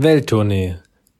Welttournee,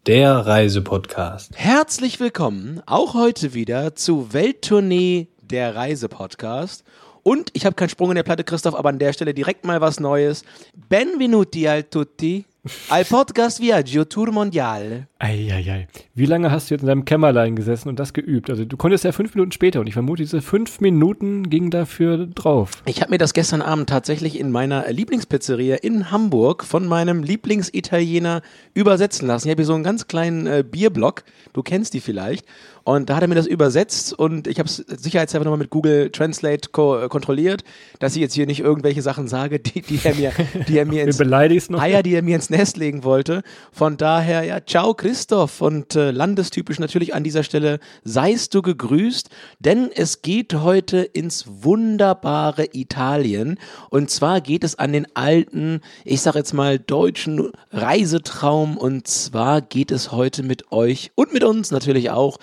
der Reisepodcast. Herzlich willkommen auch heute wieder zu Welttournee, der Reisepodcast. Und ich habe keinen Sprung in der Platte, Christoph, aber an der Stelle direkt mal was Neues. Benvenuti al tutti al podcast Viaggio Tour Mondiale. Eieiei. Wie lange hast du jetzt in deinem Kämmerlein gesessen und das geübt? Also du konntest ja fünf Minuten später und ich vermute, diese fünf Minuten gingen dafür drauf. Ich habe mir das gestern Abend tatsächlich in meiner Lieblingspizzeria in Hamburg von meinem Lieblingsitaliener übersetzen lassen. Ich habe hier so einen ganz kleinen äh, Bierblock, du kennst die vielleicht. Und da hat er mir das übersetzt und ich habe es sicherheitshalber nochmal mit Google Translate ko kontrolliert, dass ich jetzt hier nicht irgendwelche Sachen sage, die, die er mir, die er mir ins Eier, die er mir ins Nest legen wollte. Von daher, ja, ciao Christoph. Und äh, landestypisch natürlich an dieser Stelle seist du gegrüßt, denn es geht heute ins wunderbare Italien. Und zwar geht es an den alten, ich sag jetzt mal deutschen Reisetraum. Und zwar geht es heute mit euch und mit uns natürlich auch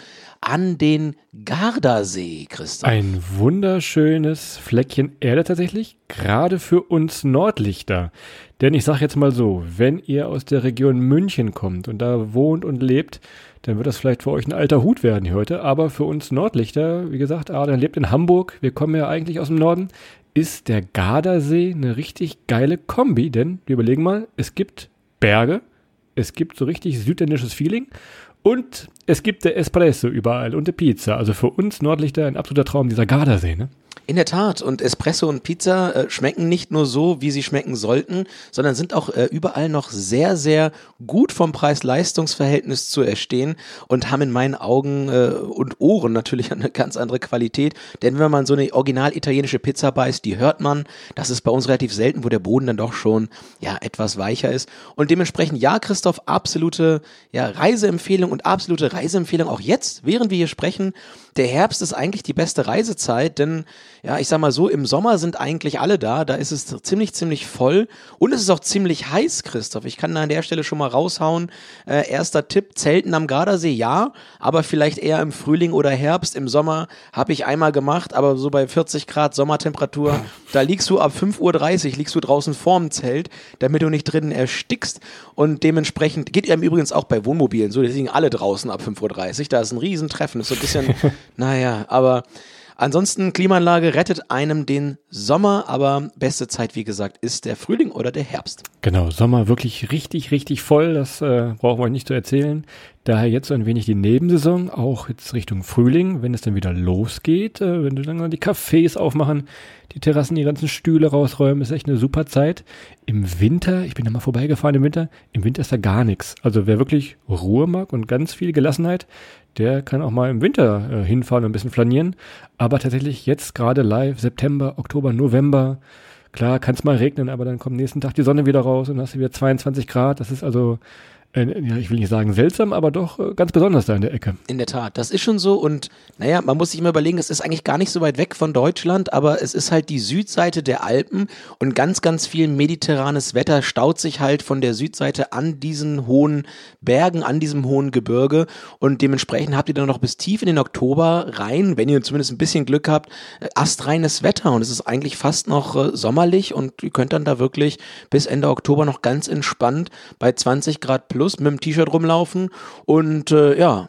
an den Gardasee, Christoph. Ein wunderschönes Fleckchen Erde tatsächlich, gerade für uns Nordlichter. Denn ich sage jetzt mal so, wenn ihr aus der Region München kommt und da wohnt und lebt, dann wird das vielleicht für euch ein alter Hut werden hier heute. Aber für uns Nordlichter, wie gesagt, Adrian lebt in Hamburg, wir kommen ja eigentlich aus dem Norden, ist der Gardasee eine richtig geile Kombi. Denn wir überlegen mal, es gibt Berge, es gibt so richtig südländisches Feeling und es gibt der Espresso überall und der Pizza. Also für uns Nordlichter ein absoluter Traum, dieser Gardasee, ne? In der Tat. Und Espresso und Pizza äh, schmecken nicht nur so, wie sie schmecken sollten, sondern sind auch äh, überall noch sehr, sehr gut vom Preis-Leistungs-Verhältnis zu erstehen und haben in meinen Augen äh, und Ohren natürlich eine ganz andere Qualität. Denn wenn man so eine original italienische Pizza beißt, die hört man. Das ist bei uns relativ selten, wo der Boden dann doch schon ja etwas weicher ist. Und dementsprechend, ja, Christoph, absolute ja, Reiseempfehlung und absolute Reiseempfehlung auch jetzt, während wir hier sprechen. Der Herbst ist eigentlich die beste Reisezeit, denn ja, ich sag mal so, im Sommer sind eigentlich alle da, da ist es ziemlich, ziemlich voll und es ist auch ziemlich heiß, Christoph. Ich kann da an der Stelle schon mal raushauen. Äh, erster Tipp, Zelten am Gardasee, ja, aber vielleicht eher im Frühling oder Herbst. Im Sommer habe ich einmal gemacht, aber so bei 40 Grad Sommertemperatur, da liegst du ab 5.30 Uhr, liegst du draußen vorm Zelt, damit du nicht drinnen erstickst und dementsprechend, geht ja übrigens auch bei Wohnmobilen so, die liegen alle draußen ab 5.30 Uhr, da ist ein Riesentreffen, das ist so ein bisschen, naja, aber Ansonsten, Klimaanlage rettet einem den Sommer, aber beste Zeit, wie gesagt, ist der Frühling oder der Herbst. Genau, Sommer wirklich richtig, richtig voll. Das äh, brauchen wir nicht zu erzählen. Daher jetzt so ein wenig die Nebensaison, auch jetzt Richtung Frühling, wenn es dann wieder losgeht, äh, wenn du dann die Cafés aufmachen, die Terrassen, die ganzen Stühle rausräumen, ist echt eine super Zeit. Im Winter, ich bin da mal vorbeigefahren im Winter, im Winter ist da gar nichts. Also wer wirklich Ruhe mag und ganz viel Gelassenheit, der kann auch mal im Winter äh, hinfahren und ein bisschen flanieren. Aber tatsächlich jetzt gerade live, September, Oktober, November, klar kann es mal regnen, aber dann kommt nächsten Tag die Sonne wieder raus und hast du wieder 22 Grad. Das ist also ja, ich will nicht sagen seltsam, aber doch äh, ganz besonders da in der Ecke. In der Tat, das ist schon so und naja, man muss sich immer überlegen, es ist eigentlich gar nicht so weit weg von Deutschland, aber es ist halt die Südseite der Alpen und ganz, ganz viel mediterranes Wetter staut sich halt von der Südseite an diesen hohen Bergen, an diesem hohen Gebirge und dementsprechend habt ihr dann noch bis tief in den Oktober rein, wenn ihr zumindest ein bisschen Glück habt, äh, astreines Wetter und es ist eigentlich fast noch äh, sommerlich und ihr könnt dann da wirklich bis Ende Oktober noch ganz entspannt bei 20 Grad plus Plus mit dem T-Shirt rumlaufen und äh, ja,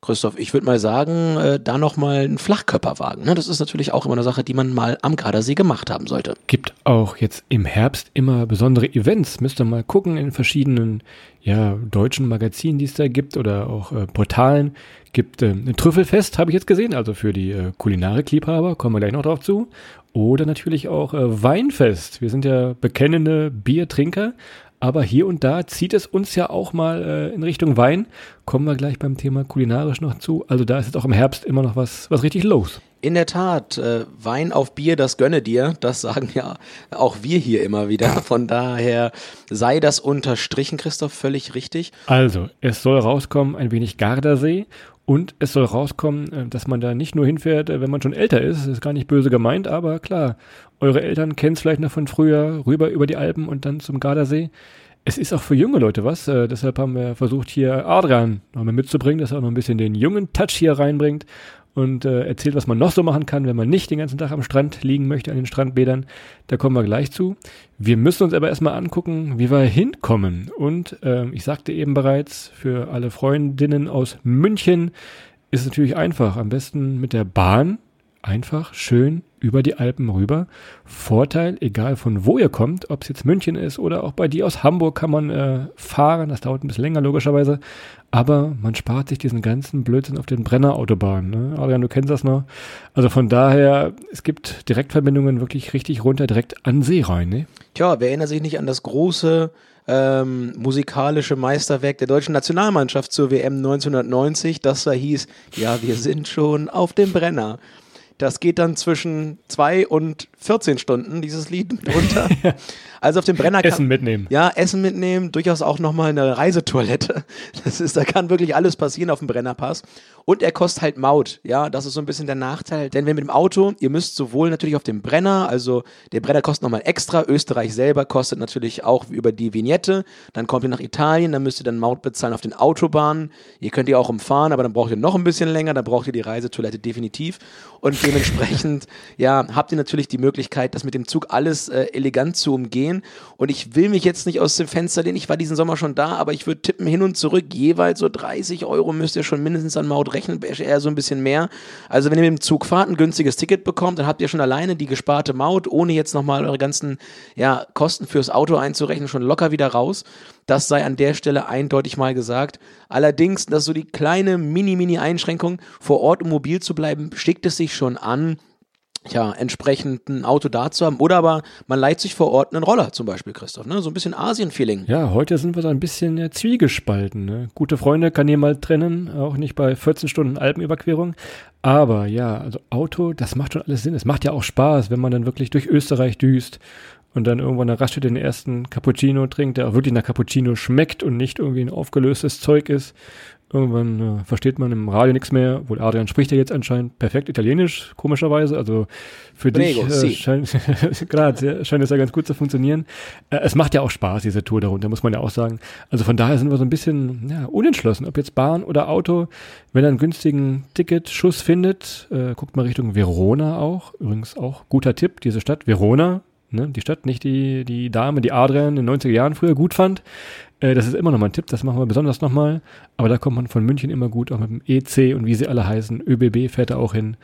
Christoph, ich würde mal sagen, äh, da nochmal einen Flachkörperwagen. Ne? Das ist natürlich auch immer eine Sache, die man mal am Gardasee gemacht haben sollte. Gibt auch jetzt im Herbst immer besondere Events. Müsst ihr mal gucken in verschiedenen ja, deutschen Magazinen, die es da gibt oder auch äh, Portalen. Gibt äh, ein Trüffelfest, habe ich jetzt gesehen, also für die äh, Kulinarik-Liebhaber, kommen wir gleich noch drauf zu. Oder natürlich auch äh, Weinfest. Wir sind ja bekennende Biertrinker, aber hier und da zieht es uns ja auch mal äh, in Richtung Wein. Kommen wir gleich beim Thema kulinarisch noch zu. Also da ist jetzt auch im Herbst immer noch was, was richtig los. In der Tat, äh, Wein auf Bier, das gönne dir. Das sagen ja auch wir hier immer wieder. Von daher sei das unterstrichen, Christoph, völlig richtig. Also, es soll rauskommen ein wenig Gardasee und es soll rauskommen, äh, dass man da nicht nur hinfährt, äh, wenn man schon älter ist. Das ist gar nicht böse gemeint, aber klar, eure Eltern kennen es vielleicht noch von früher, rüber über die Alpen und dann zum Gardasee. Es ist auch für junge Leute was. Äh, deshalb haben wir versucht, hier Adrian noch mal mitzubringen, dass er auch noch ein bisschen den jungen Touch hier reinbringt. und äh, erzählt, was man noch so machen kann, wenn man nicht den ganzen Tag am Strand liegen möchte, an den Strandbädern. Da kommen wir gleich zu. Wir müssen uns aber erstmal angucken, wie wir hinkommen. Und äh, ich sagte eben bereits, für alle Freundinnen aus München ist es natürlich einfach. Am besten mit der Bahn. Einfach, schön, über die Alpen rüber. Vorteil, egal von wo ihr kommt, ob es jetzt München ist oder auch bei dir aus Hamburg kann man äh, fahren. Das dauert ein bisschen länger, logischerweise. Aber man spart sich diesen ganzen Blödsinn auf den Brennerautobahnen. Ne? Adrian, du kennst das noch. Also von daher, es gibt Direktverbindungen wirklich richtig runter, direkt an See rein. Ne? Tja, wer erinnert sich nicht an das große ähm, musikalische Meisterwerk der deutschen Nationalmannschaft zur WM 1990, das da hieß, ja, wir sind schon auf dem Brenner. Das geht dann zwischen zwei und 14 Stunden, dieses Lied runter. Also auf dem Brenner kann, Essen mitnehmen. Ja, Essen mitnehmen, durchaus auch nochmal eine Reisetoilette. Das ist, da kann wirklich alles passieren auf dem Brennerpass. Und er kostet halt Maut. Ja, das ist so ein bisschen der Nachteil. Denn wenn mit dem Auto, ihr müsst sowohl natürlich auf dem Brenner, also der Brenner kostet nochmal extra, Österreich selber kostet natürlich auch über die Vignette. Dann kommt ihr nach Italien, dann müsst ihr dann Maut bezahlen auf den Autobahnen. Ihr könnt ihr auch umfahren, aber dann braucht ihr noch ein bisschen länger, dann braucht ihr die Reisetoilette definitiv. Und dementsprechend, ja, habt ihr natürlich die Möglichkeit, das mit dem Zug alles äh, elegant zu umgehen. Und ich will mich jetzt nicht aus dem Fenster lehnen, ich war diesen Sommer schon da, aber ich würde tippen hin und zurück, jeweils so 30 Euro müsst ihr schon mindestens an Maut rechnen, eher so ein bisschen mehr. Also wenn ihr mit dem Zug fahrt, ein günstiges Ticket bekommt, dann habt ihr schon alleine die gesparte Maut, ohne jetzt nochmal eure ganzen ja, Kosten fürs Auto einzurechnen, schon locker wieder raus. Das sei an der Stelle eindeutig mal gesagt. Allerdings, das ist so die kleine Mini-Mini-Einschränkung, vor Ort um mobil zu bleiben, schickt es sich schon an, ja, entsprechend ein Auto da zu haben. Oder aber man leiht sich vor Ort einen Roller zum Beispiel, Christoph. Ne? So ein bisschen Asien-Feeling. Ja, heute sind wir so ein bisschen ja, zwiegespalten. Ne? Gute Freunde kann jemand trennen, auch nicht bei 14 Stunden Alpenüberquerung. Aber ja, also Auto, das macht schon alles Sinn. Es macht ja auch Spaß, wenn man dann wirklich durch Österreich düst und dann irgendwann eine Raststätte den ersten Cappuccino trinkt, der auch wirklich nach Cappuccino schmeckt und nicht irgendwie ein aufgelöstes Zeug ist. Irgendwann äh, versteht man im Radio nichts mehr. Wohl Adrian spricht ja jetzt anscheinend perfekt Italienisch, komischerweise. Also für Prego, dich äh, scheint, grad, scheint es ja ganz gut zu funktionieren. Äh, es macht ja auch Spaß, diese Tour darunter, muss man ja auch sagen. Also von daher sind wir so ein bisschen ja, unentschlossen, ob jetzt Bahn oder Auto. Wenn er einen günstigen Ticketschuss findet, äh, guckt mal Richtung Verona auch. Übrigens auch guter Tipp, diese Stadt Verona. Ne? Die Stadt, nicht die, die Dame, die Adrian in den 90er Jahren früher gut fand. Äh, das ist immer noch mal ein Tipp, das machen wir besonders nochmal. Aber da kommt man von München immer gut, auch mit dem EC und wie sie alle heißen. ÖBB fährt da auch hin.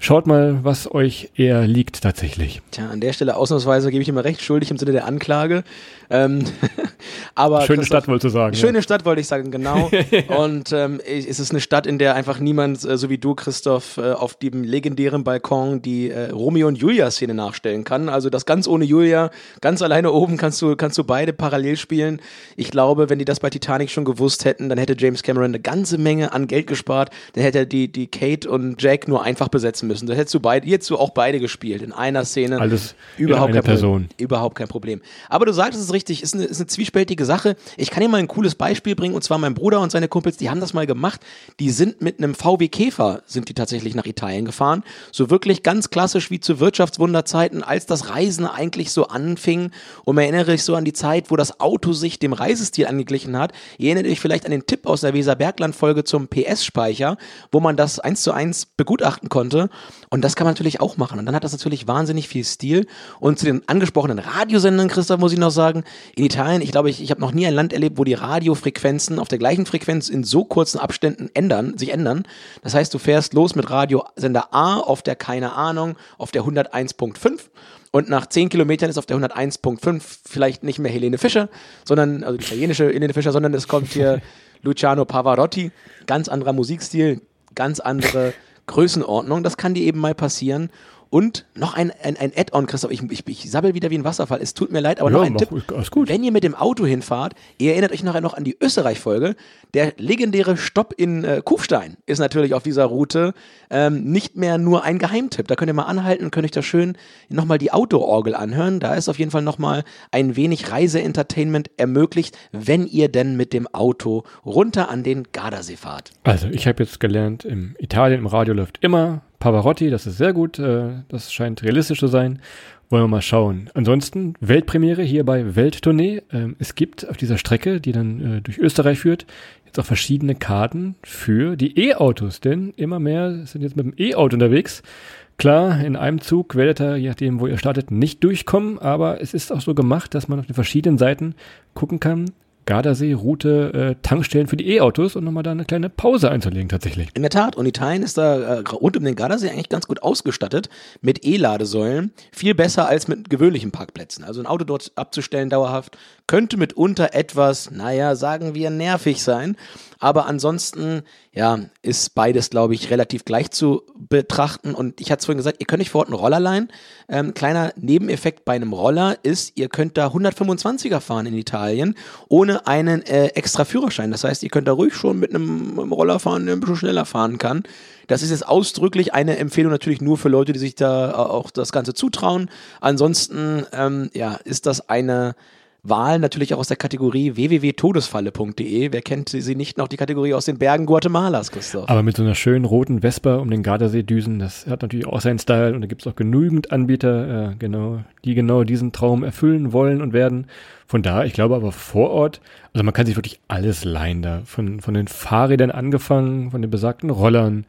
Schaut mal, was euch eher liegt tatsächlich. Tja, an der Stelle ausnahmsweise gebe ich immer recht schuldig im Sinne der Anklage. Ähm, aber schöne Stadt wolltest du sagen. Schöne ja. Stadt wollte ich sagen, genau. Und ähm, es ist eine Stadt, in der einfach niemand, äh, so wie du, Christoph, äh, auf dem legendären Balkon die äh, Romeo und Julia-Szene nachstellen kann. Also das ganz ohne Julia, ganz alleine oben kannst du, kannst du beide parallel spielen. Ich glaube, wenn die das bei Titanic schon gewusst hätten, dann hätte James Cameron eine ganze Menge an Geld gespart. Dann hätte er die, die Kate und Jack nur einfach besetzen müssen. Da hättest du beide, du auch beide gespielt in einer Szene. Alles überhaupt kein Person. Problem. Überhaupt kein Problem. Aber du sagtest es richtig, ist eine, ist eine zwiespältige Sache. Ich kann dir mal ein cooles Beispiel bringen und zwar mein Bruder und seine Kumpels, die haben das mal gemacht. Die sind mit einem VW Käfer sind die tatsächlich nach Italien gefahren. So wirklich ganz klassisch wie zu Wirtschaftswunderzeiten, als das Reisen eigentlich so anfing. Und man erinnere sich so an die Zeit, wo das Auto sich dem Reisestil angeglichen hat. Ihr erinnert euch vielleicht an den Tipp aus der Weser-Bergland-Folge zum PS-Speicher, wo man das eins zu eins begutachten konnte. Und das kann man natürlich auch machen. Und dann hat das natürlich wahnsinnig viel Stil. Und zu den angesprochenen Radiosendern, Christoph, muss ich noch sagen, in Italien, ich glaube, ich, ich habe noch nie ein Land erlebt, wo die Radiofrequenzen auf der gleichen Frequenz in so kurzen Abständen ändern, sich ändern. Das heißt, du fährst los mit Radiosender A auf der, keine Ahnung, auf der 101.5 und nach 10 Kilometern ist auf der 101.5 vielleicht nicht mehr Helene Fischer, sondern, also die italienische Helene Fischer, sondern es kommt hier Luciano Pavarotti. Ganz anderer Musikstil, ganz andere Größenordnung. Das kann dir eben mal passieren. Und noch ein, ein, ein Add-on, Christoph, ich, ich, ich sabbel wieder wie ein Wasserfall, es tut mir leid, aber ja, noch ein Tipp. Gut. Wenn ihr mit dem Auto hinfahrt, ihr erinnert euch nachher noch an die Österreich-Folge, der legendäre Stopp in äh, Kufstein ist natürlich auf dieser Route ähm, nicht mehr nur ein Geheimtipp. Da könnt ihr mal anhalten und könnt euch da schön nochmal die Autoorgel anhören. Da ist auf jeden Fall nochmal ein wenig Reise-Entertainment ermöglicht, wenn ihr denn mit dem Auto runter an den Gardasee fahrt. Also ich habe jetzt gelernt, im Italien im Radio läuft immer Pavarotti, das ist sehr gut, äh, das scheint realistisch zu sein. wollen wir mal schauen. Ansonsten Weltpremiere hier bei Welttournee. Ähm, es gibt auf dieser Strecke, die dann äh, durch Österreich führt, jetzt auch verschiedene Karten für die E-Autos, denn immer mehr sind jetzt mit dem E-Auto unterwegs. Klar, in einem Zug werdet ihr, je nachdem, wo ihr startet, nicht durchkommen, aber es ist auch so gemacht, dass man auf den verschiedenen Seiten gucken kann, Gardasee-Route äh, Tankstellen für die E-Autos und nochmal da eine kleine Pause einzulegen tatsächlich. In der Tat, und Italien ist da äh, rund um den Gardasee eigentlich ganz gut ausgestattet mit E-Ladesäulen. Viel besser als mit gewöhnlichen Parkplätzen. Also ein Auto dort abzustellen dauerhaft könnte mitunter etwas, naja, sagen wir, nervig sein. Aber ansonsten, ja, ist beides, glaube ich, relativ gleich zu betrachten. Und ich hatte es vorhin gesagt, ihr könnt nicht vor Ort einen Roller leihen. Ähm, kleiner Nebeneffekt bei einem Roller ist, ihr könnt da 125er fahren in Italien, ohne einen äh, extra Führerschein. Das heißt, ihr könnt da ruhig schon mit einem, einem Roller fahren, der ein bisschen schneller fahren kann. Das ist jetzt ausdrücklich eine Empfehlung natürlich nur für Leute, die sich da äh, auch das Ganze zutrauen. Ansonsten, ähm, ja, ist das eine Wahlen natürlich auch aus der Kategorie www.todesfalle.de. Wer kennt sie nicht noch, die Kategorie aus den Bergen Guatemalas, Christoph? Aber mit so einer schönen roten Vespa um den Gardasee düsen, das hat natürlich auch seinen Style und da gibt es auch genügend Anbieter, äh, genau, die genau diesen Traum erfüllen wollen und werden. Von da, ich glaube aber vor Ort, also man kann sich wirklich alles leihen da, von, von den Fahrrädern angefangen, von den besagten Rollern,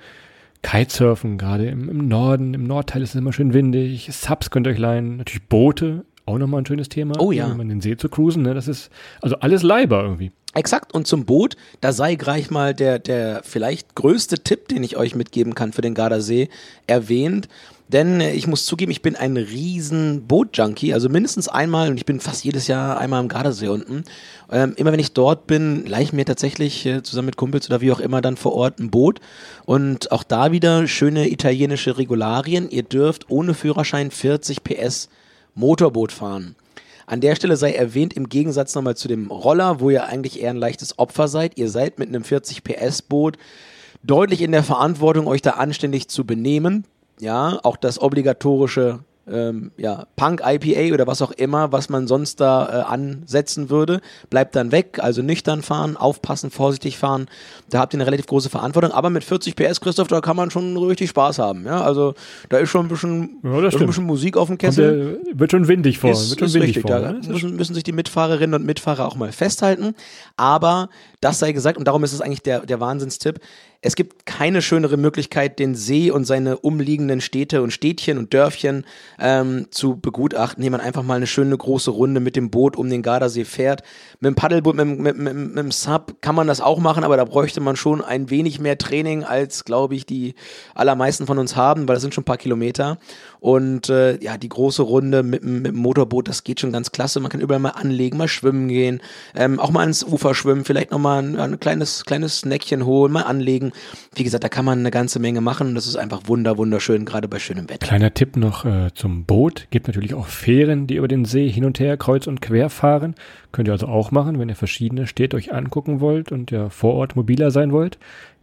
Kitesurfen, gerade im, im Norden, im Nordteil ist es immer schön windig, Subs könnt ihr euch leihen, natürlich Boote, auch nochmal ein schönes Thema. Oh ja. Um an den See zu cruisen, ne? Das ist also alles Leiber irgendwie. Exakt. Und zum Boot, da sei gleich mal der, der vielleicht größte Tipp, den ich euch mitgeben kann für den Gardasee, erwähnt. Denn ich muss zugeben, ich bin ein riesen Boot-Junkie, also mindestens einmal, und ich bin fast jedes Jahr einmal am Gardasee unten. Ähm, immer wenn ich dort bin, leihe ich mir tatsächlich äh, zusammen mit Kumpels oder wie auch immer dann vor Ort ein Boot. Und auch da wieder schöne italienische Regularien. Ihr dürft ohne Führerschein 40 PS Motorboot fahren. An der Stelle sei erwähnt, im Gegensatz nochmal zu dem Roller, wo ihr eigentlich eher ein leichtes Opfer seid, ihr seid mit einem 40 PS Boot deutlich in der Verantwortung, euch da anständig zu benehmen. Ja, auch das obligatorische ähm, ja, Punk-IPA oder was auch immer, was man sonst da äh, ansetzen würde, bleibt dann weg. Also nüchtern fahren, aufpassen, vorsichtig fahren. Da habt ihr eine relativ große Verantwortung. Aber mit 40 PS, Christoph, da kann man schon richtig Spaß haben. Ja, also da ist schon ein bisschen, ja, ein bisschen Musik auf dem Kessel. Der, wird schon windig vor. Ist, wird schon ist windig richtig. vor. Da ne? müssen, müssen sich die Mitfahrerinnen und Mitfahrer auch mal festhalten. Aber das sei gesagt, und darum ist es eigentlich der, der Wahnsinnstipp. Es gibt keine schönere Möglichkeit, den See und seine umliegenden Städte und Städtchen und Dörfchen ähm, zu begutachten, indem man einfach mal eine schöne große Runde mit dem Boot um den Gardasee fährt. Mit dem Paddelboot, mit, mit, mit, mit dem Sub kann man das auch machen, aber da bräuchte man schon ein wenig mehr Training, als, glaube ich, die allermeisten von uns haben, weil das sind schon ein paar Kilometer. Und äh, ja, die große Runde mit, mit dem Motorboot, das geht schon ganz klasse. Man kann überall mal anlegen, mal schwimmen gehen, ähm, auch mal ans Ufer schwimmen, vielleicht nochmal ein, ein kleines, kleines Snackchen holen, mal anlegen. Wie gesagt, da kann man eine ganze Menge machen und das ist einfach wunder, wunderschön, gerade bei schönem Wetter. Kleiner Tipp noch äh, zum Boot. Gibt natürlich auch Fähren, die über den See hin und her kreuz und quer fahren. Könnt ihr also auch machen, wenn ihr verschiedene Städte euch angucken wollt und ja vor Ort mobiler sein wollt.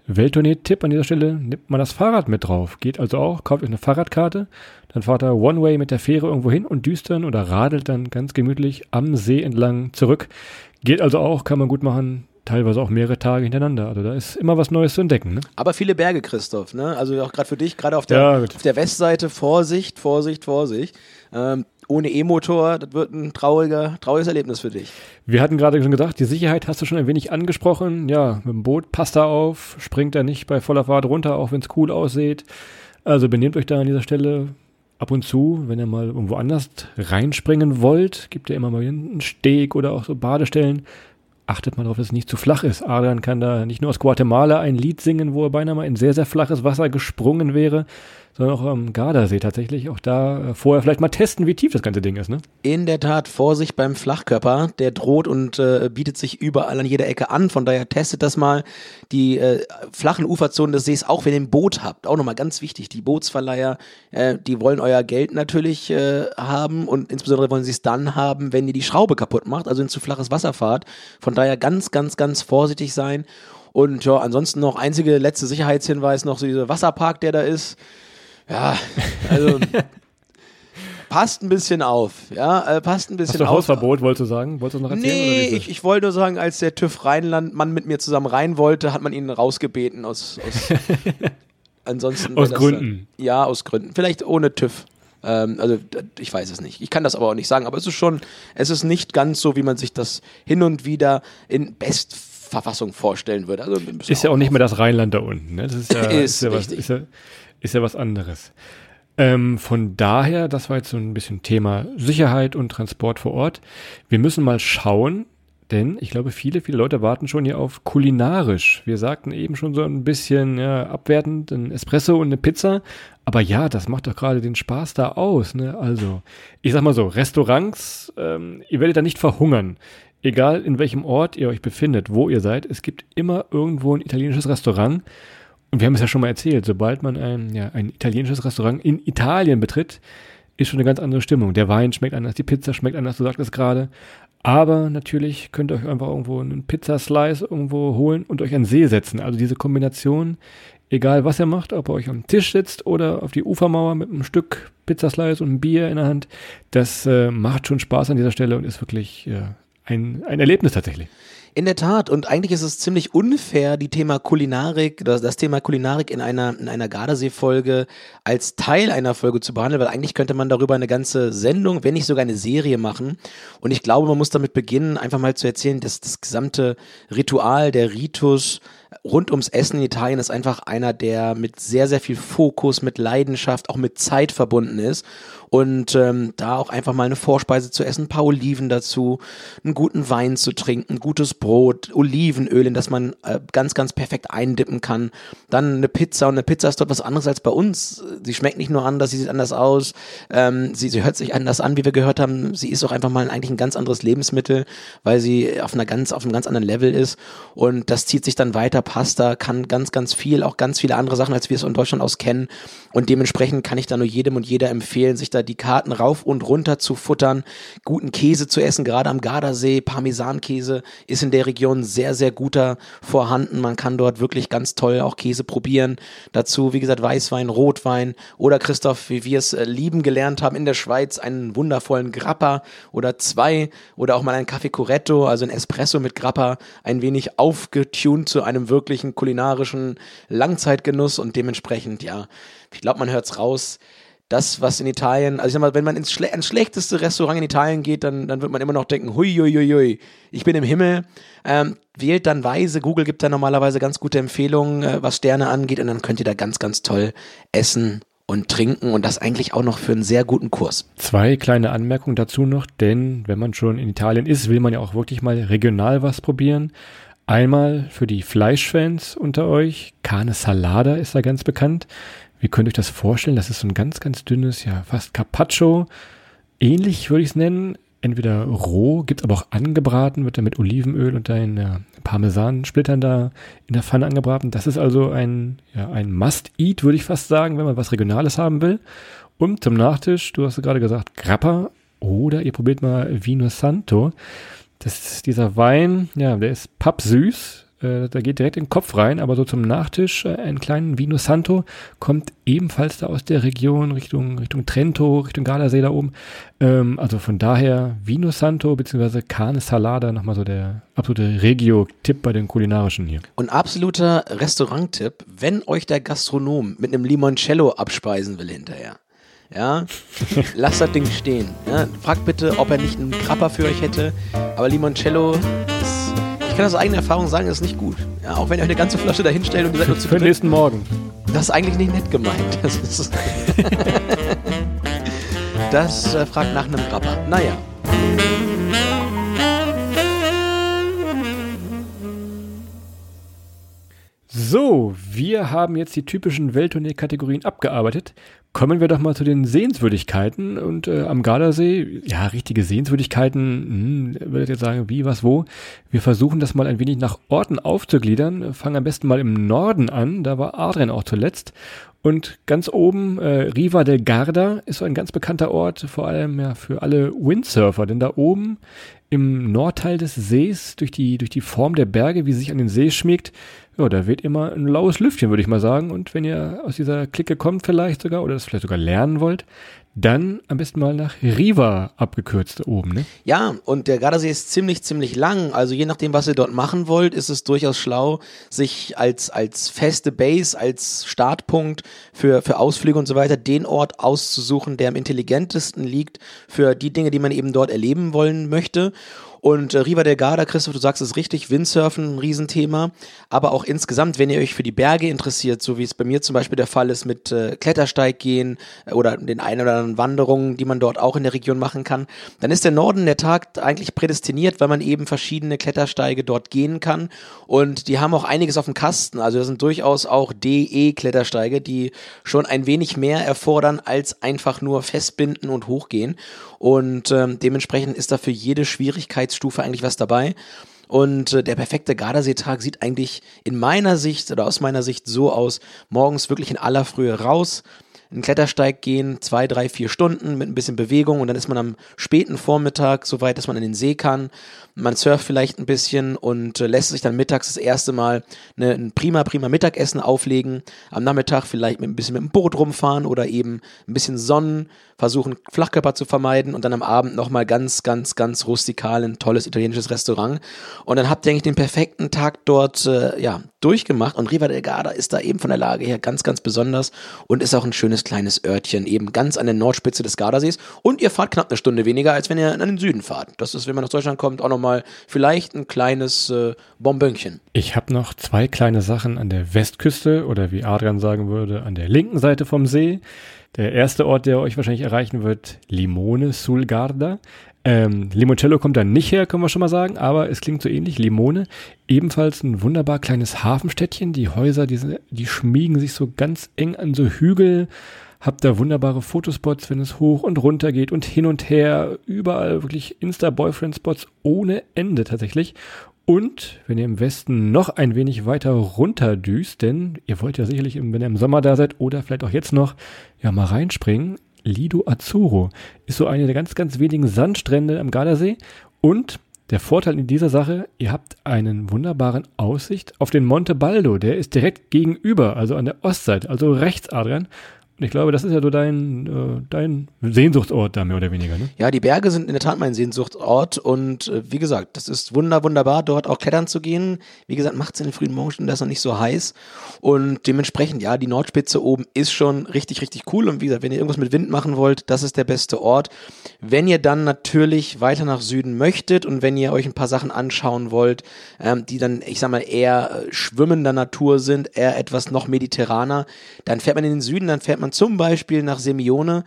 Welttournee-Tipp an dieser Stelle, nimmt man das Fahrrad mit drauf. Geht also auch, kauft euch eine Fahrradkarte, dann fahrt ihr One-Way mit der Fähre irgendwo hin und düst dann oder radelt dann ganz gemütlich am See entlang zurück. Geht also auch, kann man gut machen, teilweise auch mehrere Tage hintereinander. Also da ist immer was Neues zu entdecken. Ne? Aber viele Berge, Christoph, ne? Also auch gerade für dich, gerade auf, der Ja, auf der Westseite, Vorsicht, Vorsicht, Vorsicht. Ähm, ohne E-Motor, das wird ein trauriger, trauriges Erlebnis für dich. Wir hatten gerade schon gesagt, die Sicherheit hast du schon ein wenig angesprochen. Ja, mit dem Boot passt da auf, springt da nicht bei voller Fahrt runter, auch wenn es cool aussieht. Also benehmt euch da an dieser Stelle ab und zu, wenn ihr mal irgendwo anders reinspringen wollt, gibt ja immer mal einen Steg oder auch so Badestellen. Achtet mal darauf, dass es nicht zu flach ist. Adrian kann da nicht nur aus Guatemala ein Lied singen, wo er beinahe mal in sehr, sehr flaches Wasser gesprungen wäre, sondern auch am Gardasee tatsächlich. Auch da äh, vorher vielleicht mal testen, wie tief das ganze Ding ist. Ne? In der Tat, Vorsicht beim Flachkörper, der droht und äh, bietet sich überall an jeder Ecke an. Von daher testet das mal. Die äh, flachen Uferzonen des Sees, auch wenn ihr ein Boot habt, auch nochmal ganz wichtig. Die Bootsverleiher, äh, die wollen euer Geld natürlich äh, haben und insbesondere wollen sie es dann haben, wenn ihr die Schraube kaputt macht, also in zu flaches Wasser fahrt. Von daher ganz, ganz, ganz vorsichtig sein. Und ja, ansonsten noch einzige letzte Sicherheitshinweis noch so dieser Wasserpark, der da ist. Ja, also passt ein bisschen auf, ja, äh, passt ein bisschen Hast du auf. Hausverbot, wolltest du sagen? Wolltest du noch erzählen? Nee, ich, ich wollte nur sagen, als der TÜV Rheinland-Mann mit mir zusammen rein wollte, hat man ihn rausgebeten aus, aus ansonsten Aus Gründen. Dann, ja, aus Gründen. Vielleicht ohne TÜV. Ähm, also ich weiß es nicht. Ich kann das aber auch nicht sagen. Aber es ist schon, es ist nicht ganz so, wie man sich das hin und wieder in Bestverfassung vorstellen würde. Also ist ja auch nicht mehr das Rheinland da unten. Ne? Das ist ja, ist, ist, ja was, ist, ja, ist ja was anderes. Ähm, von daher, das war jetzt so ein bisschen Thema Sicherheit und Transport vor Ort. Wir müssen mal schauen, denn ich glaube, viele, viele Leute warten schon hier auf kulinarisch. Wir sagten eben schon so ein bisschen ja, abwertend ein Espresso und eine Pizza. Aber ja, das macht doch gerade den Spaß da aus. Ne? Also, ich sag mal so, Restaurants, ähm, ihr werdet da nicht verhungern. Egal in welchem Ort ihr euch befindet, wo ihr seid, es gibt immer irgendwo ein italienisches Restaurant. Und wir haben es ja schon mal erzählt, sobald man ein, ja, ein italienisches Restaurant in Italien betritt, ist schon eine ganz andere Stimmung. Der Wein schmeckt anders, die Pizza schmeckt anders, du sagst es gerade. Aber natürlich könnt ihr euch einfach irgendwo einen Pizzaslice irgendwo holen und euch an See setzen. Also diese Kombination, egal was ihr macht, ob ihr euch am Tisch sitzt oder auf die Ufermauer mit einem Stück Pizzaslice und einem Bier in der Hand, das äh, macht schon Spaß an dieser Stelle und ist wirklich äh, ein, ein Erlebnis tatsächlich. In der Tat. Und eigentlich ist es ziemlich unfair, die Thema Kulinarik, das, das Thema Kulinarik in einer, in einer Gardasee-Folge als Teil einer Folge zu behandeln, weil eigentlich könnte man darüber eine ganze Sendung, wenn nicht sogar eine Serie machen. Und ich glaube, man muss damit beginnen, einfach mal zu erzählen, dass das gesamte Ritual, der Ritus, rund ums Essen in Italien ist einfach einer, der mit sehr, sehr viel Fokus, mit Leidenschaft, auch mit Zeit verbunden ist und ähm, da auch einfach mal eine Vorspeise zu essen, ein paar Oliven dazu, einen guten Wein zu trinken, gutes Brot, Olivenöl, in das man äh, ganz, ganz perfekt eindippen kann. Dann eine Pizza und eine Pizza ist dort was anderes als bei uns. Sie schmeckt nicht nur anders, sie sieht anders aus, ähm, sie, sie hört sich anders an, wie wir gehört haben. Sie ist auch einfach mal eigentlich ein ganz anderes Lebensmittel, weil sie auf einer ganz, auf einem ganz anderen Level ist und das zieht sich dann weiter. Pasta kann ganz, ganz viel, auch ganz viele andere Sachen, als wir es in Deutschland aus kennen und dementsprechend kann ich da nur jedem und jeder empfehlen, sich da die Karten rauf und runter zu futtern, guten Käse zu essen, gerade am Gardasee, Parmesankäse ist in der Region sehr, sehr guter vorhanden. Man kann dort wirklich ganz toll auch Käse probieren. Dazu, wie gesagt, Weißwein, Rotwein oder Christoph, wie wir es äh, lieben gelernt haben in der Schweiz, einen wundervollen Grappa oder zwei oder auch mal ein Kaffee Corretto, also ein Espresso mit Grappa, ein wenig aufgetunt zu einem wirklichen kulinarischen Langzeitgenuss und dementsprechend, ja, ich glaube, man hört es raus das, was in Italien, also ich sag mal, wenn man ins, Schle ins schlechteste Restaurant in Italien geht, dann, dann wird man immer noch denken, hui, hui, hui, hui ich bin im Himmel. Ähm, wählt dann weise. Google gibt da normalerweise ganz gute Empfehlungen, äh, was Sterne angeht, und dann könnt ihr da ganz, ganz toll essen und trinken und das eigentlich auch noch für einen sehr guten Kurs. Zwei kleine Anmerkungen dazu noch, denn wenn man schon in Italien ist, will man ja auch wirklich mal regional was probieren. Einmal für die Fleischfans unter euch, Carne Salada ist da ganz bekannt. Wie könnt ihr euch das vorstellen? Das ist so ein ganz, ganz dünnes, ja, fast Carpaccio. Ähnlich würde ich es nennen. Entweder roh, gibt aber auch angebraten, wird dann mit Olivenöl und den ja, Parmesansplittern da in der Pfanne angebraten. Das ist also ein, ja, ein Must-Eat, würde ich fast sagen, wenn man was Regionales haben will. Und zum Nachtisch, du hast gerade gesagt, Grappa oder ihr probiert mal Vino Santo. Das dieser Wein, ja, der ist pappsüß, äh, da geht direkt in den Kopf rein, aber so zum Nachtisch äh, einen kleinen Vino Santo kommt ebenfalls da aus der Region Richtung Richtung Trento, Richtung Gardasee da oben. Ähm, also von daher Vino Santo bzw. Carne Salada nochmal so der absolute Regio-Tipp bei den kulinarischen hier. Und absoluter Restaurant-Tipp, wenn euch der Gastronom mit einem Limoncello abspeisen will hinterher. Ja, lasst das Ding stehen. Ja, fragt bitte, ob er nicht einen Krapper für euch hätte. Aber Limoncello ist ich kann aus eigener Erfahrung sagen, ist nicht gut. Ja, auch wenn ihr eine ganze Flasche da hinstellt und ihr seid nur zu Für den nächsten Morgen. Das ist eigentlich nicht nett gemeint. Das, ist das äh, fragt nach einem Grapper. Naja. So, wir haben jetzt die typischen Welttournee-Kategorien abgearbeitet. Kommen wir doch mal zu den Sehenswürdigkeiten und äh, am Gardasee, ja, richtige Sehenswürdigkeiten, hm, würdet ihr sagen, wie, was, wo. Wir versuchen das mal ein wenig nach Orten aufzugliedern, fangen am besten mal im Norden an, da war Adrian auch zuletzt. Und ganz oben, äh, Riva del Garda ist so ein ganz bekannter Ort, vor allem ja für alle Windsurfer, denn da oben im Nordteil des Sees, durch die, durch die Form der Berge, wie sie sich an den See schmiegt, ja, da wird immer ein laues Lüftchen, würde ich mal sagen. Und wenn ihr aus dieser Clique kommt vielleicht sogar oder das vielleicht sogar lernen wollt, dann am besten mal nach Riva abgekürzt oben, ne? Ja, und der Gardasee ist ziemlich, ziemlich lang. Also je nachdem, was ihr dort machen wollt, ist es durchaus schlau, sich als, als feste Base, als Startpunkt für, für Ausflüge und so weiter, den Ort auszusuchen, der am intelligentesten liegt für die Dinge, die man eben dort erleben wollen möchte. Und äh, Riva del Garda, Christoph, du sagst es richtig, Windsurfen, ein Riesenthema. Aber auch insgesamt, wenn ihr euch für die Berge interessiert, so wie es bei mir zum Beispiel der Fall ist mit äh, Klettersteig gehen äh, oder den ein oder anderen Wanderungen, die man dort auch in der Region machen kann, dann ist der Norden der Tag eigentlich prädestiniert, weil man eben verschiedene Klettersteige dort gehen kann. Und die haben auch einiges auf dem Kasten. Also das sind durchaus auch DE-Klettersteige, die schon ein wenig mehr erfordern als einfach nur festbinden und hochgehen. Und ähm, dementsprechend ist da für jede Schwierigkeitsstufe eigentlich was dabei. Und äh, der perfekte Gardaseetag sieht eigentlich in meiner Sicht oder aus meiner Sicht so aus, morgens wirklich in aller Frühe raus, einen Klettersteig gehen, zwei, drei, vier Stunden mit ein bisschen Bewegung und dann ist man am späten Vormittag so weit, dass man in den See kann. Man surft vielleicht ein bisschen und äh, lässt sich dann mittags das erste Mal eine, ein prima, prima Mittagessen auflegen. Am Nachmittag vielleicht mit ein bisschen mit dem Boot rumfahren oder eben ein bisschen Sonnen, versuchen Flachkörper zu vermeiden und dann am Abend nochmal ganz, ganz, ganz rustikal ein tolles italienisches Restaurant. Und dann habt ihr eigentlich den perfekten Tag dort äh, ja, durchgemacht und Riva del Garda ist da eben von der Lage her ganz, ganz besonders und ist auch ein schönes kleines Örtchen, eben ganz an der Nordspitze des Gardasees. Und ihr fahrt knapp eine Stunde weniger, als wenn ihr in den Süden fahrt. Das ist, wenn man nach Deutschland kommt, auch nochmal vielleicht ein kleines äh, Bonbönchen. Ich habe noch zwei kleine Sachen an der Westküste oder wie Adrian sagen würde, an der linken Seite vom See. Der erste Ort, der euch wahrscheinlich erreichen wird, Limone sul Garda. Ähm, Limoncello kommt da nicht her, können wir schon mal sagen, aber es klingt so ähnlich. Limone, ebenfalls ein wunderbar kleines Hafenstädtchen. Die Häuser, die, die schmiegen sich so ganz eng an so Hügel. Habt da wunderbare Fotospots, wenn es hoch und runter geht und hin und her. Überall wirklich Insta-Boyfriend-Spots ohne Ende tatsächlich. Und wenn ihr im Westen noch ein wenig weiter runter düst, denn ihr wollt ja sicherlich, wenn ihr im Sommer da seid oder vielleicht auch jetzt noch, ja mal reinspringen. Lido Azzurro ist so eine der ganz, ganz wenigen Sandstrände am Gardasee. Und der Vorteil in dieser Sache, ihr habt einen wunderbaren Aussicht auf den Monte Baldo. Der ist direkt gegenüber, also an der Ostseite, also rechts, Adrian. Und ich glaube, das ist ja so dein, äh, dein Sehnsuchtsort da mehr oder weniger, ne? Ja, die Berge sind in der Tat mein Sehnsuchtsort und äh, wie gesagt, das ist wunder, wunderbar, dort auch klettern zu gehen. Wie gesagt, macht es in den frühen Morgenstunden das noch nicht so heiß und dementsprechend, ja, die Nordspitze oben ist schon richtig, richtig cool und wie gesagt, wenn ihr irgendwas mit Wind machen wollt, das ist der beste Ort. Wenn ihr dann natürlich weiter nach Süden möchtet und wenn ihr euch ein paar Sachen anschauen wollt, ähm, die dann, ich sag mal, eher äh, schwimmender Natur sind, eher etwas noch mediterraner, dann fährt man in den Süden, dann fährt man man zum Beispiel nach Semione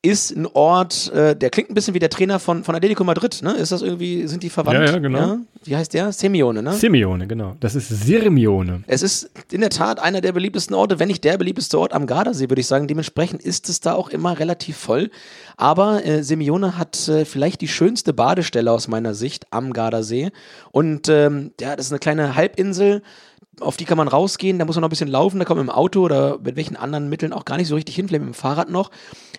ist ein Ort, äh, der klingt ein bisschen wie der Trainer von, von Atletico Madrid, ne? Ist das irgendwie, sind die verwandt? Ja, ja, genau. Ja? Wie heißt der? Simeone, ne? Simeone, genau. Das ist Sirmione. Es ist in der Tat einer der beliebtesten Orte, wenn nicht der beliebteste Ort am Gardasee, würde ich sagen. Dementsprechend ist es da auch immer relativ voll. Aber äh, Simeone hat äh, vielleicht die schönste Badestelle aus meiner Sicht am Gardasee. Und ähm, ja, das ist eine kleine Halbinsel auf die kann man rausgehen, da muss man noch ein bisschen laufen, da kommt man dem Auto oder mit welchen anderen Mitteln auch gar nicht so richtig hin, vielleicht mit dem Fahrrad noch.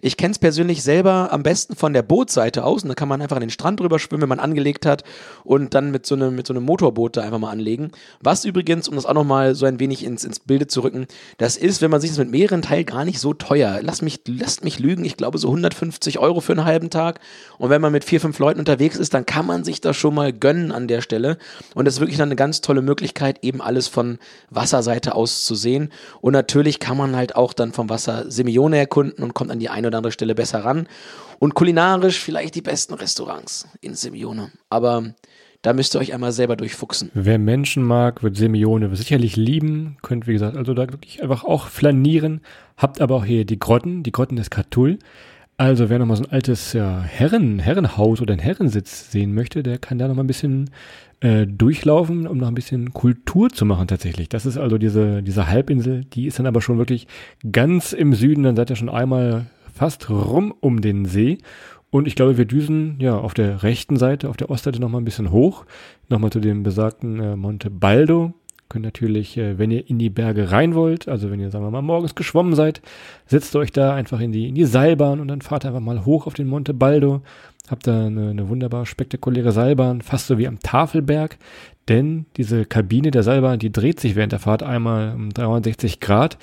Ich kenne es persönlich selber am besten von der Bootseite aus und da kann man einfach an den Strand drüber schwimmen, wenn man angelegt hat und dann mit so einem, mit so einem Motorboot da einfach mal anlegen. Was übrigens, um das auch nochmal so ein wenig ins, ins Bilde zu rücken, das ist, wenn man sich das mit mehreren teilt, gar nicht so teuer. Lass mich, lasst mich lügen, ich glaube so 150 Euro für einen halben Tag und wenn man mit vier, fünf Leuten unterwegs ist, dann kann man sich das schon mal gönnen an der Stelle und das ist wirklich dann eine ganz tolle Möglichkeit, eben alles von Wasserseite aus zu sehen. Und natürlich kann man halt auch dann vom Wasser Simeone erkunden und kommt an die eine oder andere Stelle besser ran. Und kulinarisch vielleicht die besten Restaurants in Simeone. Aber da müsst ihr euch einmal selber durchfuchsen. Wer Menschen mag, wird Simeone sicherlich lieben. Könnt, wie gesagt, also da wirklich einfach auch flanieren. Habt aber auch hier die Grotten, die Grotten des Catull. Also wer nochmal so ein altes ja, Herren, Herrenhaus oder einen Herrensitz sehen möchte, der kann da nochmal ein bisschen äh, durchlaufen, um noch ein bisschen Kultur zu machen tatsächlich. Das ist also diese, diese Halbinsel, die ist dann aber schon wirklich ganz im Süden, dann seid ihr schon einmal fast rum um den See. Und ich glaube, wir düsen ja auf der rechten Seite, auf der Ostseite nochmal ein bisschen hoch, nochmal zu dem besagten äh, Monte Baldo. Könnt natürlich, äh, wenn ihr in die Berge rein wollt, also wenn ihr, sagen wir mal, morgens geschwommen seid, setzt euch da einfach in die, in die Seilbahn und dann fahrt einfach mal hoch auf den Monte Baldo. Habt da eine, eine wunderbar spektakuläre Seilbahn, fast so wie am Tafelberg, denn diese Kabine der Seilbahn, die dreht sich während der Fahrt einmal um 360 Grad.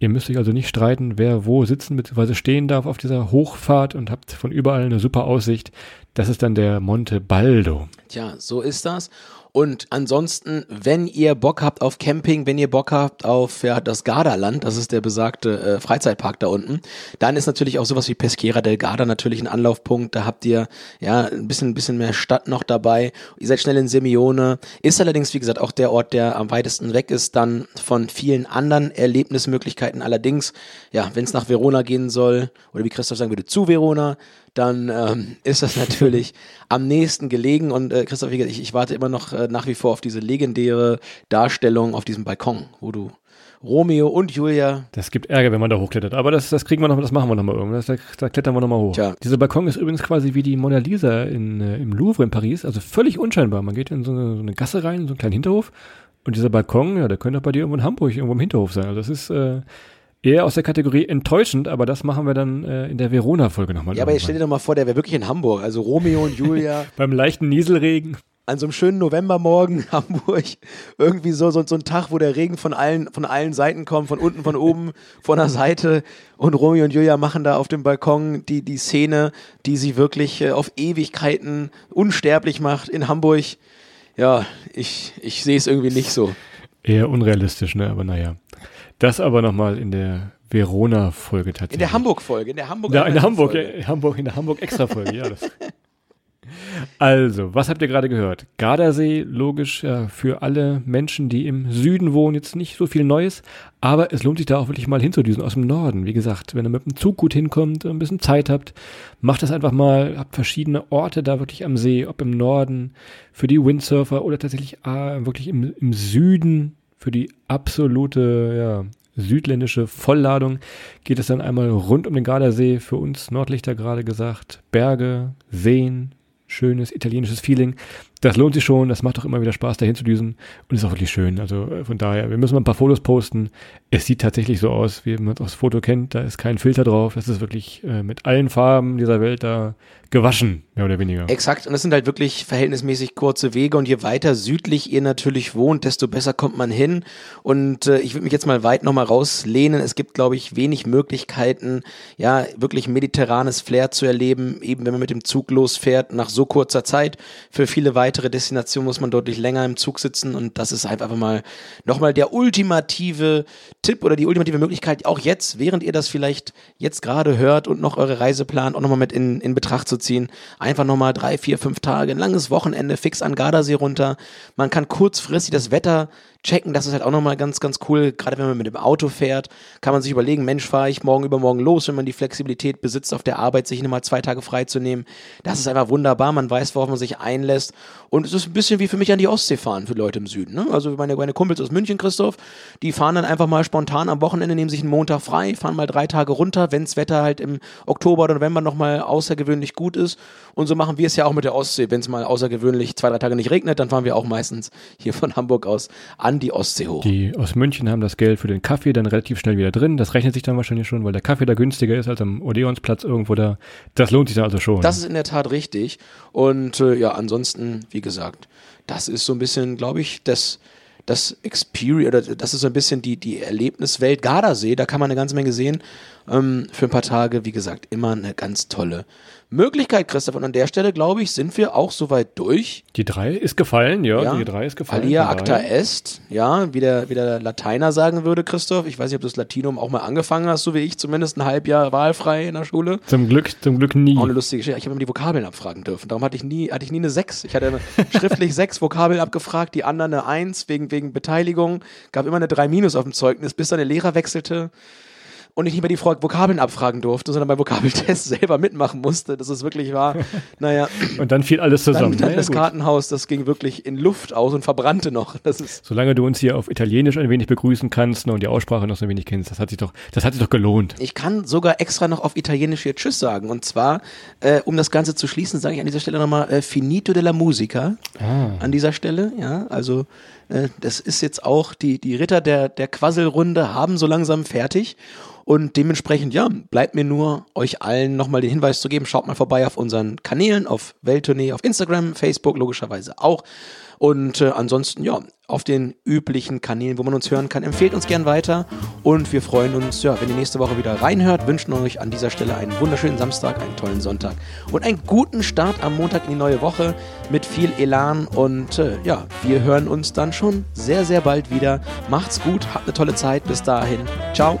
Ihr müsst euch also nicht streiten, wer wo sitzen bzw. stehen darf auf dieser Hochfahrt und habt von überall eine super Aussicht. Das ist dann der Monte Baldo. Tja, so ist das. Und ansonsten, wenn ihr Bock habt auf Camping, wenn ihr Bock habt auf ja, das Gardaland, das ist der besagte äh, Freizeitpark da unten, dann ist natürlich auch sowas wie Pesquera del Garda natürlich ein Anlaufpunkt. Da habt ihr ja ein bisschen, ein bisschen mehr Stadt noch dabei. Ihr seid schnell in Simeone. Ist allerdings, wie gesagt, auch der Ort, der am weitesten weg ist, dann von vielen anderen Erlebnismöglichkeiten. Allerdings, ja, wenn es nach Verona gehen soll, oder wie Christoph sagen würde, zu Verona, dann ähm, ist das natürlich am nächsten gelegen. Und äh, Christoph, ich, ich warte immer noch äh, nach wie vor auf diese legendäre Darstellung auf diesem Balkon, wo du Romeo und Julia. Das gibt Ärger, wenn man da hochklettert. Aber das, das kriegen wir noch, das machen wir noch mal irgendwas. Da, da klettern wir noch mal hoch. Tja. Dieser Balkon ist übrigens quasi wie die Mona Lisa in, äh, im Louvre in Paris. Also völlig unscheinbar. Man geht in so eine, so eine Gasse rein, so einen kleinen Hinterhof. Und dieser Balkon, ja, der könnte auch bei dir irgendwo in Hamburg irgendwo im Hinterhof sein. Also das ist äh, eher aus der Kategorie enttäuschend, aber das machen wir dann äh, in der Verona-Folge nochmal. Ja, aber jetzt stell dir doch mal vor, der wäre wirklich in Hamburg. Also Romeo und Julia. Beim leichten Nieselregen. An so einem schönen Novembermorgen in Hamburg. Irgendwie so, so, so ein Tag, wo der Regen von allen, von allen Seiten kommt, von unten, von oben, von der Seite. Und Romeo und Julia machen da auf dem Balkon die, die Szene, die sie wirklich äh, auf Ewigkeiten unsterblich macht in Hamburg. Ja, ich, ich sehe es irgendwie nicht so. Eher unrealistisch, ne? Aber naja. Das aber nochmal in der Verona-Folge tatsächlich. In der Hamburg-Folge, in der Hamburg. Ja, in der Hamburg, ja, Hamburg, in der Hamburg-Extra-Folge, ja. Das. Also, was habt ihr gerade gehört? Gardasee, logisch ja, für alle Menschen, die im Süden wohnen, jetzt nicht so viel Neues, aber es lohnt sich da auch wirklich mal hinzudüsen aus dem Norden. Wie gesagt, wenn ihr mit dem Zug gut hinkommt, ein bisschen Zeit habt, macht das einfach mal, habt verschiedene Orte da wirklich am See, ob im Norden, für die Windsurfer oder tatsächlich ah, wirklich im, im Süden für die absolute ja, südländische Vollladung geht es dann einmal rund um den Gardasee, für uns Nordlichter gerade gesagt, Berge, Seen, schönes italienisches Feeling. Das lohnt sich schon, das macht auch immer wieder Spaß, dahin zu düsen und ist auch wirklich schön. Also äh, von daher, wir müssen mal ein paar Fotos posten. Es sieht tatsächlich so aus, wie man das Foto kennt. Da ist kein Filter drauf. Das ist wirklich äh, mit allen Farben dieser Welt da gewaschen, mehr oder weniger. Exakt. Und das sind halt wirklich verhältnismäßig kurze Wege. Und je weiter südlich ihr natürlich wohnt, desto besser kommt man hin. Und äh, ich würde mich jetzt mal weit nochmal rauslehnen. Es gibt, glaube ich, wenig Möglichkeiten, ja, wirklich mediterranes Flair zu erleben, eben wenn man mit dem Zug losfährt, nach so kurzer Zeit. Für viele weitere Destinationen muss man deutlich länger im Zug sitzen. Und das ist einfach mal nochmal der ultimative Tipp oder die ultimative Möglichkeit, auch jetzt, während ihr das vielleicht jetzt gerade hört und noch eure Reise plant, auch nochmal mit in, in Betracht zu ziehen. Einfach nochmal drei, vier, fünf Tage, ein langes Wochenende fix an Gardasee runter. Man kann kurzfristig das Wetter checken. Das ist halt auch nochmal ganz, ganz cool. Gerade wenn man mit dem Auto fährt, kann man sich überlegen, Mensch, fahre ich morgen übermorgen los, wenn man die Flexibilität besitzt, auf der Arbeit sich nochmal zwei Tage frei zu nehmen. Das ist einfach wunderbar. Man weiß, worauf man sich einlässt. Und es ist ein bisschen wie für mich an die Ostsee fahren für Leute im Süden. Ne? Also meine, meine Kumpels aus München, Christoph, die fahren dann einfach mal spontan am Wochenende, nehmen sich einen Montag frei, fahren mal drei Tage runter, wenn das Wetter halt im Oktober oder November nochmal außergewöhnlich gut ist. Und so machen wir es ja auch mit der Ostsee. Wenn es mal außergewöhnlich zwei, drei Tage nicht regnet, dann fahren wir auch meistens hier von Hamburg aus an die Ostsee hoch. Die aus München haben das Geld für den Kaffee dann relativ schnell wieder drin. Das rechnet sich dann wahrscheinlich schon, weil der Kaffee da günstiger ist als am Odeonsplatz irgendwo da. Das lohnt sich dann also schon. Das ist in der Tat richtig. Und äh, ja, ansonsten, wie gesagt, das ist so ein bisschen, glaube ich, das, das Experience, oder das ist so ein bisschen die, die Erlebniswelt. Gardasee, da kann man eine ganze Menge sehen. Ähm, für ein paar Tage, wie gesagt, immer eine ganz tolle Möglichkeit, Christoph. Und an der Stelle, glaube ich, sind wir auch soweit durch. Die drei ist gefallen, ja, ja. die drei ist gefallen. Alia acta est, ja, wie der, wie der Lateiner sagen würde, Christoph. Ich weiß nicht, ob du das Latinum auch mal angefangen hast, so wie ich, zumindest ein Halbjahr wahlfrei in der Schule. Zum Glück, zum Glück nie. Auch eine lustige Geschichte. Ich habe immer die Vokabeln abfragen dürfen. Darum hatte ich nie, hatte ich nie eine Sechs. Ich hatte schriftlich sechs Vokabeln abgefragt, die anderen eine Eins wegen, wegen Beteiligung. Gab immer eine drei Minus auf dem Zeugnis, bis dann der Lehrer wechselte und ich nicht mehr die Vokabeln abfragen durfte, sondern beim Vokabeltest selber mitmachen musste. Das ist wirklich wahr. Naja. und dann fiel alles zusammen. Dann, dann das. Kartenhaus, das ging wirklich in Luft aus und verbrannte noch. Das ist Solange du uns hier auf Italienisch ein wenig begrüßen kannst ne, und die Aussprache noch so ein wenig kennst, das hat sich doch, das hat sich doch gelohnt. Ich kann sogar extra noch auf Italienisch hier Tschüss sagen. Und zwar, äh, um das Ganze zu schließen, sage ich an dieser Stelle nochmal äh, Finito della Musica. Ah. An dieser Stelle, ja. Also äh, das ist jetzt auch, die, die Ritter der, der Quasselrunde haben so langsam fertig. Und dementsprechend, ja, bleibt mir nur, euch allen nochmal den Hinweis zu geben, schaut mal vorbei auf unseren Kanälen, auf Welttournee, auf Instagram, Facebook logischerweise auch. Und äh, ansonsten, ja, auf den üblichen Kanälen, wo man uns hören kann. Empfehlt uns gern weiter und wir freuen uns, ja, wenn ihr nächste Woche wieder reinhört. Wünschen euch an dieser Stelle einen wunderschönen Samstag, einen tollen Sonntag und einen guten Start am Montag in die neue Woche mit viel Elan und äh, ja, wir hören uns dann schon sehr, sehr bald wieder. Macht's gut, habt eine tolle Zeit. Bis dahin. Ciao.